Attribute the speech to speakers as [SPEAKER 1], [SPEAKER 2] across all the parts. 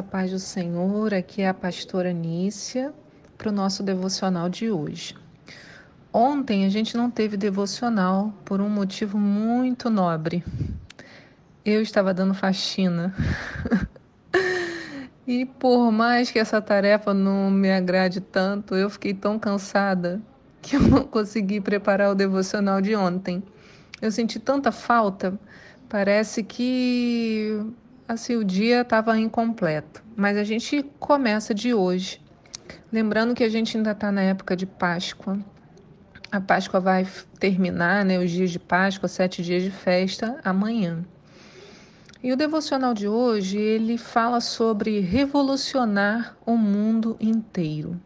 [SPEAKER 1] A paz do Senhor. Aqui é a pastora Nícia para o nosso devocional de hoje. Ontem a gente não teve devocional por um motivo muito nobre. Eu estava dando faxina. e por mais que essa tarefa não me agrade tanto, eu fiquei tão cansada que eu não consegui preparar o devocional de ontem. Eu senti tanta falta, parece que assim o dia estava incompleto. Mas a gente começa de hoje, lembrando que a gente ainda está na época de Páscoa. A Páscoa vai terminar, né? Os dias de Páscoa, sete dias de festa, amanhã. E o devocional de hoje ele fala sobre revolucionar o mundo inteiro.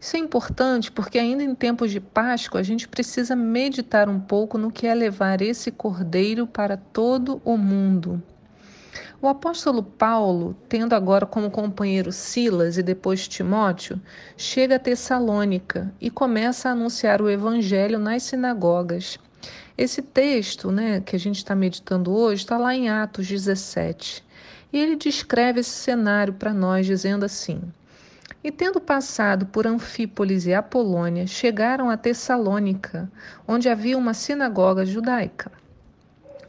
[SPEAKER 1] Isso é importante porque, ainda em tempos de Páscoa, a gente precisa meditar um pouco no que é levar esse cordeiro para todo o mundo. O apóstolo Paulo, tendo agora como companheiro Silas e depois Timóteo, chega a Tessalônica e começa a anunciar o evangelho nas sinagogas. Esse texto né, que a gente está meditando hoje está lá em Atos 17. E ele descreve esse cenário para nós, dizendo assim: E tendo passado por Anfípolis e Apolônia, chegaram a Tessalônica, onde havia uma sinagoga judaica.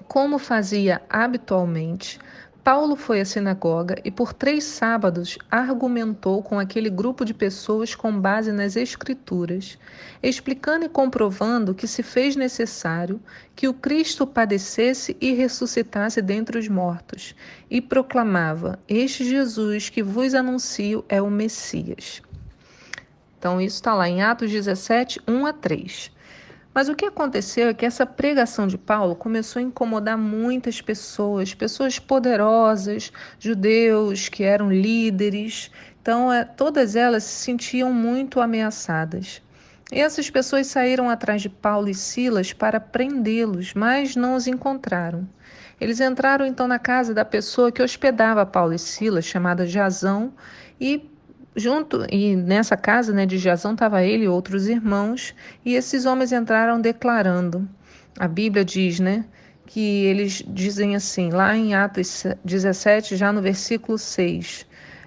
[SPEAKER 1] Como fazia habitualmente, Paulo foi à sinagoga e por três sábados argumentou com aquele grupo de pessoas com base nas Escrituras, explicando e comprovando que se fez necessário que o Cristo padecesse e ressuscitasse dentre os mortos, e proclamava: Este Jesus que vos anuncio é o Messias. Então, isso está lá em Atos 17, 1 a 3. Mas o que aconteceu é que essa pregação de Paulo começou a incomodar muitas pessoas, pessoas poderosas, judeus que eram líderes. Então, é, todas elas se sentiam muito ameaçadas. E essas pessoas saíram atrás de Paulo e Silas para prendê-los, mas não os encontraram. Eles entraram então na casa da pessoa que hospedava Paulo e Silas, chamada Jazão, e Junto e nessa casa né, de Jazão estava ele e outros irmãos, e esses homens entraram declarando. A Bíblia diz, né, que eles dizem assim, lá em Atos 17, já no versículo 6.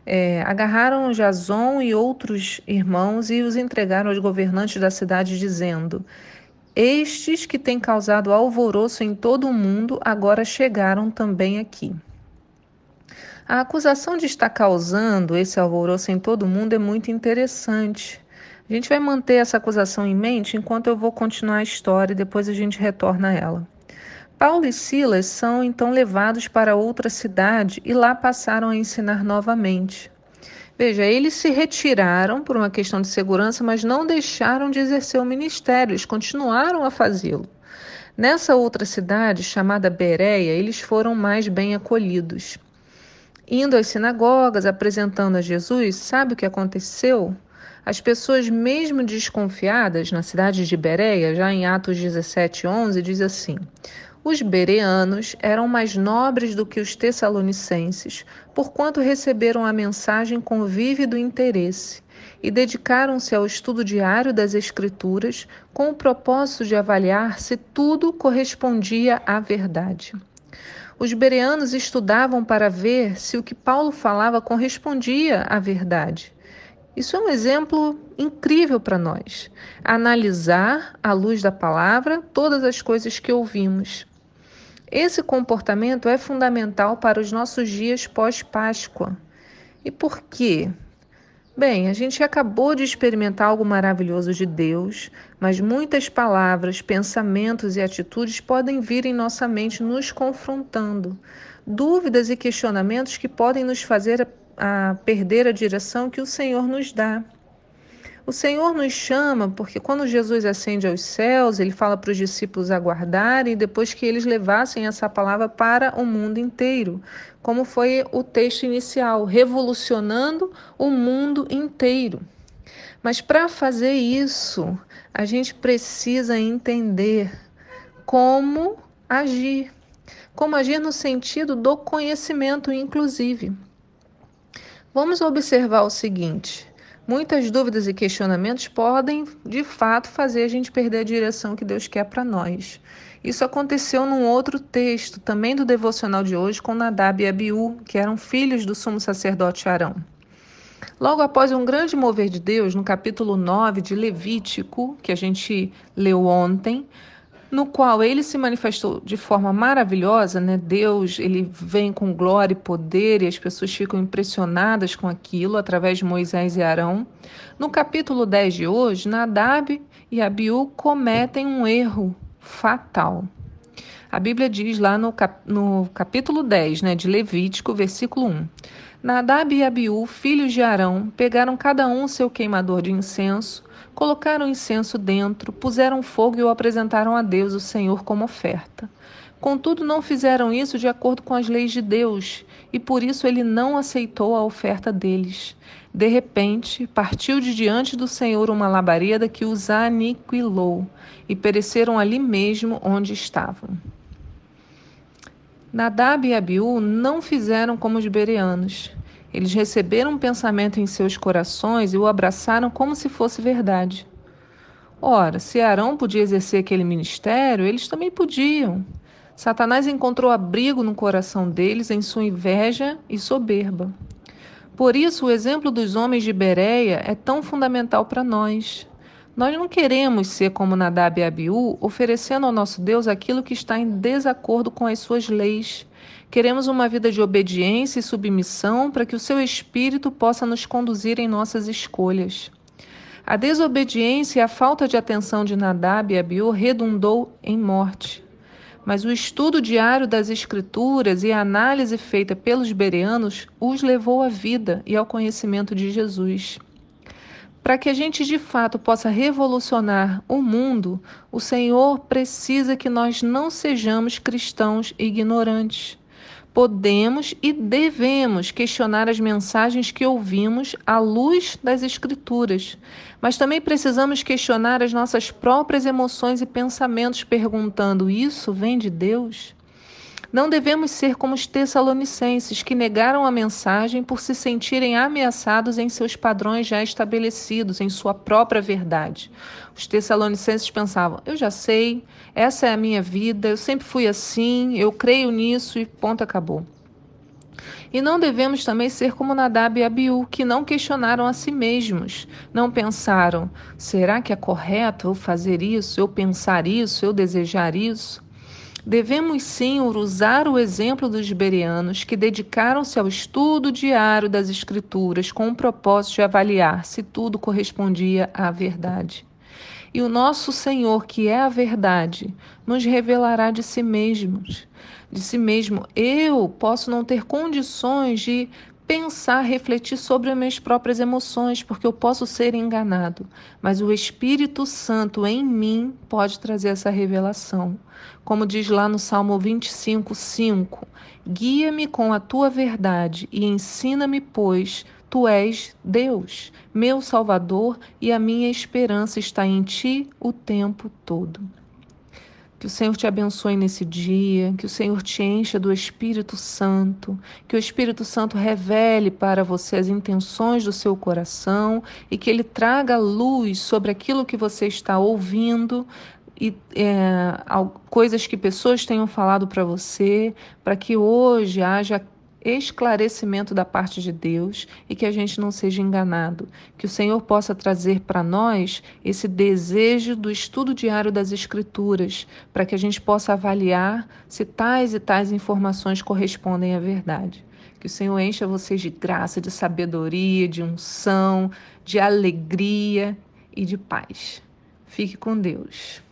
[SPEAKER 1] É, agarraram Jazão e outros irmãos e os entregaram aos governantes da cidade, dizendo: Estes que têm causado alvoroço em todo o mundo agora chegaram também aqui. A acusação de estar causando esse alvoroço em todo mundo é muito interessante. A gente vai manter essa acusação em mente enquanto eu vou continuar a história e depois a gente retorna a ela. Paulo e Silas são então levados para outra cidade e lá passaram a ensinar novamente. Veja, eles se retiraram por uma questão de segurança, mas não deixaram de exercer o ministério, eles continuaram a fazê-lo. Nessa outra cidade, chamada Bereia, eles foram mais bem acolhidos. Indo às sinagogas, apresentando a Jesus, sabe o que aconteceu? As pessoas, mesmo desconfiadas, na cidade de Bereia, já em Atos 17, 11, diz assim: Os bereanos eram mais nobres do que os tessalonicenses, porquanto receberam a mensagem com vívido interesse e dedicaram-se ao estudo diário das Escrituras com o propósito de avaliar se tudo correspondia à verdade. Os bereanos estudavam para ver se o que Paulo falava correspondia à verdade. Isso é um exemplo incrível para nós. Analisar, à luz da palavra, todas as coisas que ouvimos. Esse comportamento é fundamental para os nossos dias pós-Páscoa. E por quê? Bem, a gente acabou de experimentar algo maravilhoso de Deus, mas muitas palavras, pensamentos e atitudes podem vir em nossa mente nos confrontando. Dúvidas e questionamentos que podem nos fazer a, perder a direção que o Senhor nos dá. O Senhor nos chama porque quando Jesus ascende aos céus, ele fala para os discípulos aguardarem depois que eles levassem essa palavra para o mundo inteiro, como foi o texto inicial, revolucionando o mundo inteiro. Mas para fazer isso, a gente precisa entender como agir. Como agir no sentido do conhecimento, inclusive. Vamos observar o seguinte: Muitas dúvidas e questionamentos podem, de fato, fazer a gente perder a direção que Deus quer para nós. Isso aconteceu num outro texto, também do devocional de hoje, com Nadab e Abiú, que eram filhos do sumo sacerdote Arão. Logo após um grande mover de Deus, no capítulo 9 de Levítico, que a gente leu ontem, no qual ele se manifestou de forma maravilhosa, né? Deus, ele vem com glória e poder e as pessoas ficam impressionadas com aquilo através de Moisés e Arão. No capítulo 10 de hoje, Nadab e Abiú cometem um erro fatal. A Bíblia diz lá no, cap no capítulo 10, né, de Levítico, versículo 1: Nadab e Abiú, filhos de Arão, pegaram cada um seu queimador de incenso Colocaram incenso dentro, puseram fogo e o apresentaram a Deus, o Senhor, como oferta. Contudo, não fizeram isso de acordo com as leis de Deus, e por isso ele não aceitou a oferta deles. De repente, partiu de diante do Senhor uma labareda que os aniquilou, e pereceram ali mesmo onde estavam. Nadab e Abiú não fizeram como os bereanos. Eles receberam um pensamento em seus corações e o abraçaram como se fosse verdade. Ora, se Arão podia exercer aquele ministério, eles também podiam. Satanás encontrou abrigo no coração deles em sua inveja e soberba. Por isso, o exemplo dos homens de Bereia é tão fundamental para nós. Nós não queremos ser como Nadab e Abiú, oferecendo ao nosso Deus aquilo que está em desacordo com as suas leis. Queremos uma vida de obediência e submissão para que o seu espírito possa nos conduzir em nossas escolhas. A desobediência e a falta de atenção de Nadab e Abiú redundou em morte. Mas o estudo diário das Escrituras e a análise feita pelos bereanos os levou à vida e ao conhecimento de Jesus. Para que a gente de fato possa revolucionar o mundo, o Senhor precisa que nós não sejamos cristãos ignorantes. Podemos e devemos questionar as mensagens que ouvimos à luz das Escrituras, mas também precisamos questionar as nossas próprias emoções e pensamentos, perguntando: isso vem de Deus? Não devemos ser como os tessalonicenses, que negaram a mensagem por se sentirem ameaçados em seus padrões já estabelecidos, em sua própria verdade. Os tessalonicenses pensavam: eu já sei, essa é a minha vida, eu sempre fui assim, eu creio nisso e ponto acabou. E não devemos também ser como Nadab e Abiú, que não questionaram a si mesmos, não pensaram: será que é correto eu fazer isso, eu pensar isso, eu desejar isso? Devemos sim usar o exemplo dos bereanos que dedicaram-se ao estudo diário das Escrituras com o propósito de avaliar se tudo correspondia à verdade. E o nosso Senhor, que é a verdade, nos revelará de si mesmos. De si mesmo, eu posso não ter condições de pensar, refletir sobre as minhas próprias emoções, porque eu posso ser enganado, mas o Espírito Santo em mim pode trazer essa revelação. Como diz lá no Salmo 25, 5: Guia-me com a tua verdade e ensina-me, pois tu és Deus, meu Salvador, e a minha esperança está em ti o tempo todo. Que o Senhor te abençoe nesse dia, que o Senhor te encha do Espírito Santo, que o Espírito Santo revele para você as intenções do seu coração e que ele traga luz sobre aquilo que você está ouvindo e é, coisas que pessoas tenham falado para você, para que hoje haja esclarecimento da parte de Deus e que a gente não seja enganado. Que o Senhor possa trazer para nós esse desejo do estudo diário das Escrituras, para que a gente possa avaliar se tais e tais informações correspondem à verdade. Que o Senhor encha vocês de graça, de sabedoria, de unção, de alegria e de paz. Fique com Deus.